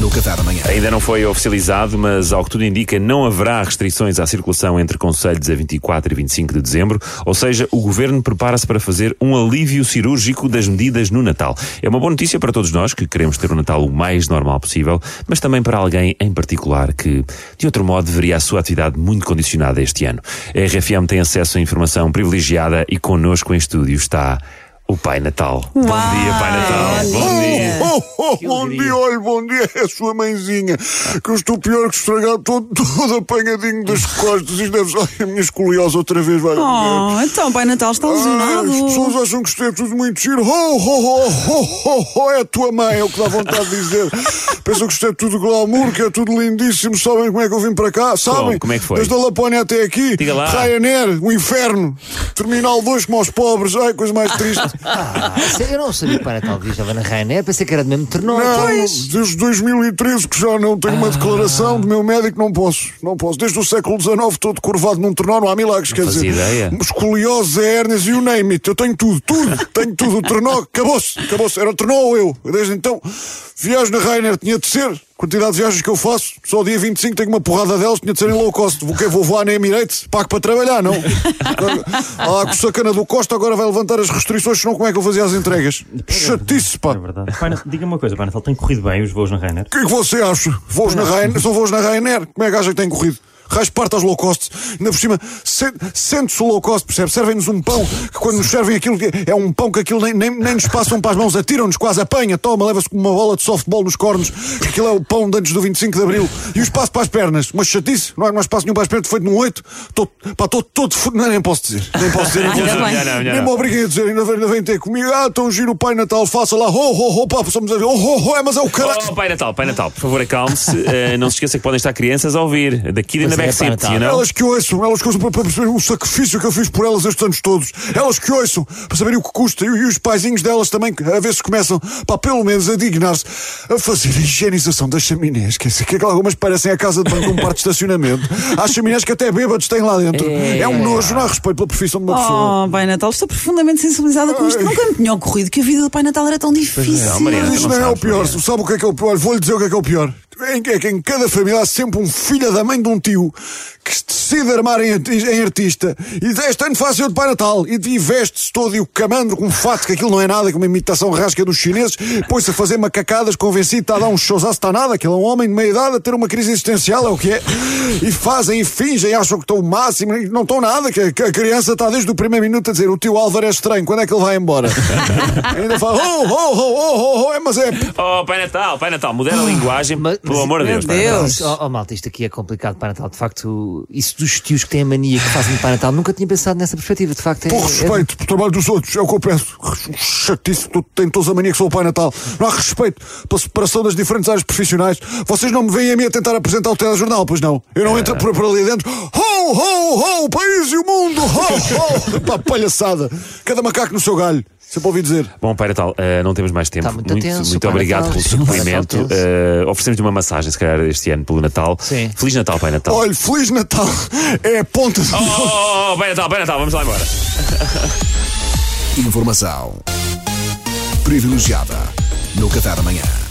no Café da Manhã. Ainda não foi oficializado, mas ao que tudo indica, não haverá restrições à circulação entre conselhos a 24 e 25 de dezembro, ou seja, o governo prepara-se para fazer um alívio cirúrgico das medidas no Natal. É uma boa notícia para todos nós que queremos ter o Natal o mais normal possível, mas também para alguém em particular que, de outro modo, deveria a sua atividade muito condicionada este ano. A RFM tem acesso a informação privilegiada e connosco em estúdio está o Pai Natal. Bom dia, Pai Natal. Bom dia. Oh, oh, bom dia, olha, bom dia, é a sua mãezinha. Que eu estou pior que estragado, todo, todo apanhadinho das costas. Isto deve ser ai, a minha escoliose outra vez. Vai. Oh, então Pai Natal está lesionado. Ai, as pessoas acham que isto é tudo muito giro. Oh, oh, oh, oh, oh, oh, é a tua mãe, é o que dá vontade de dizer. Pensam que isto é tudo glamour, que é tudo lindíssimo. Sabem como é que eu vim para cá? Sabem? Como é que foi? Desde a Lapónia até aqui. Diga lá. Ryanair, o inferno. Terminal 2 como aos pobres. Ai, coisa mais triste. Ah, eu não sabia que viajava na Ryanair, pensei que era do mesmo ternão. Não, desde 2013 que já não tenho uma declaração do meu médico, não posso. Não posso. Desde o século XIX, todo curvado num trenó, não há milagres. Quer fazia dizer, ideia. escoliose, hérnias e o name it. Eu tenho tudo, tudo. tenho tudo. O trenó, acabou-se. Acabou-se. Era o trenó ou eu. Desde então, viagem na Rainer tinha de ser. Quantidade de viagens que eu faço, só dia 25 tenho uma porrada delas, tinha de ser em low cost. Vou, que vou voar na Emirates, pago para trabalhar, não? Ah, com sacana do Costa agora vai levantar as restrições, senão como é que eu fazia as entregas? Chatice, pá. É verdade. Diga-me uma coisa, Pai Natal, tem corrido bem os voos na Ryanair? O que é que você acha? Voos na Ryanair, são voos na Ryanair. Como é que acha que tem corrido? Raios aos low cost. Ainda por cima, se- sente-se o low cost, percebe? Servem-nos um pão que quando nos servem aquilo, é um pão que aquilo nem, nem, nem nos passam para as mãos, atiram-nos quase, apanha, toma, leva-se como uma bola de softball nos cornos. Aquilo é o pão de antes do 25 de Abril. E o espaço para as pernas, uma chatice, não há mais espaço nenhum para as pernas, feito num 8. Estou pá, estou todo não, nem posso dizer. Nem posso dizer. nem posso dizer. não, Nem me obriguem a dizer, ainda vem, ainda vem ter comigo. Ah, tão giro o Pai Natal, faça lá, ho, ho, ho, pá, possamos a ver, oh, ho, ho, é, mas é o caralho. Oh, Pai Natal, Pai Natal, por favor, acalme-se. Eh, não se esqueça que podem estar crianças a ouvir. Daqui na É, you know? Elas que ouçam, elas que ouçam para, para perceber o sacrifício que eu fiz por elas estes anos todos. Elas que ouçam, para saberem o que custa. E, e os paizinhos delas também, a ver se começam, para pelo menos a dignar-se a fazer a higienização das chaminés. Que, que algumas parecem a casa de banho com um parque de estacionamento. Há chaminés que até bêbados têm lá dentro. É, um nojo, não há respeito pela profissão de uma pessoa. Oh, Pai Natal, estou profundamente sensibilizada com isto. Ai. Nunca me tinha ocorrido que a vida do Pai Natal era tão difícil. Não, Mariana, isto não não é o pior. Mariana. Sabe o que é que é o pior? Vou-lhe dizer o que é que é o pior. É que, é que em cada família há sempre um filho da mãe de um tio que se decide armar em, em artista e diz, este ano faço eu de Pai Natal e, e veste-se todo e o camandro com um fato que aquilo não é nada, com uma imitação rasca dos chineses, põe-se a fazer macacadas convencido, está a dar um showzaço, está nada, aquele é um homem de meia idade a ter uma crise existencial, é o que é. E fazem e fingem, acham que estão o máximo, não estão nada, que, a- que a criança está desde o primeiro minuto a dizer o tio Álvaro é estranho, quando é que ele vai embora? Ainda fala, oh, oh, oh, oh, oh, oh, é, mas é Oh, Pai Natal, Pai Natal, muda a linguagem, Mas- pelo amor de Deus. Pai Natal. Deus. Oh, oh, malta, isto aqui é complicado para Natal. De facto, isso dos tios que têm a mania que fazem de Pai Natal, nunca tinha pensado nessa perspectiva. De facto, é. Por é- respeito pelo trabalho dos outros, é o que eu peço. Chatice, tu- tem todos a mania que sou o Pai Natal. Não há respeito pela separação das diferentes áreas profissionais. Vocês não me veem a mim a tentar apresentar o telejornal, pois não? Eu não entro por, por ali dentro. Ho, ho, ho, o país e o mundo! Ho, ho! Pá, palhaçada! Cada macaco no seu galho. Sempre ouvi dizer. Bom, Pai Natal, eh, não temos mais tempo. Está muito tenso, muito obrigado Natal. pelo seu depoimento. Eh, Oferecemos-lhe uma massagem, se calhar, este ano pelo Natal. Sim. Feliz Natal, Pai Natal. Olha, Feliz Natal é a ponta de. Oh, oh, oh, Pai Natal, Pai Natal, vamos lá embora. Informação privilegiada no Café da Manhã.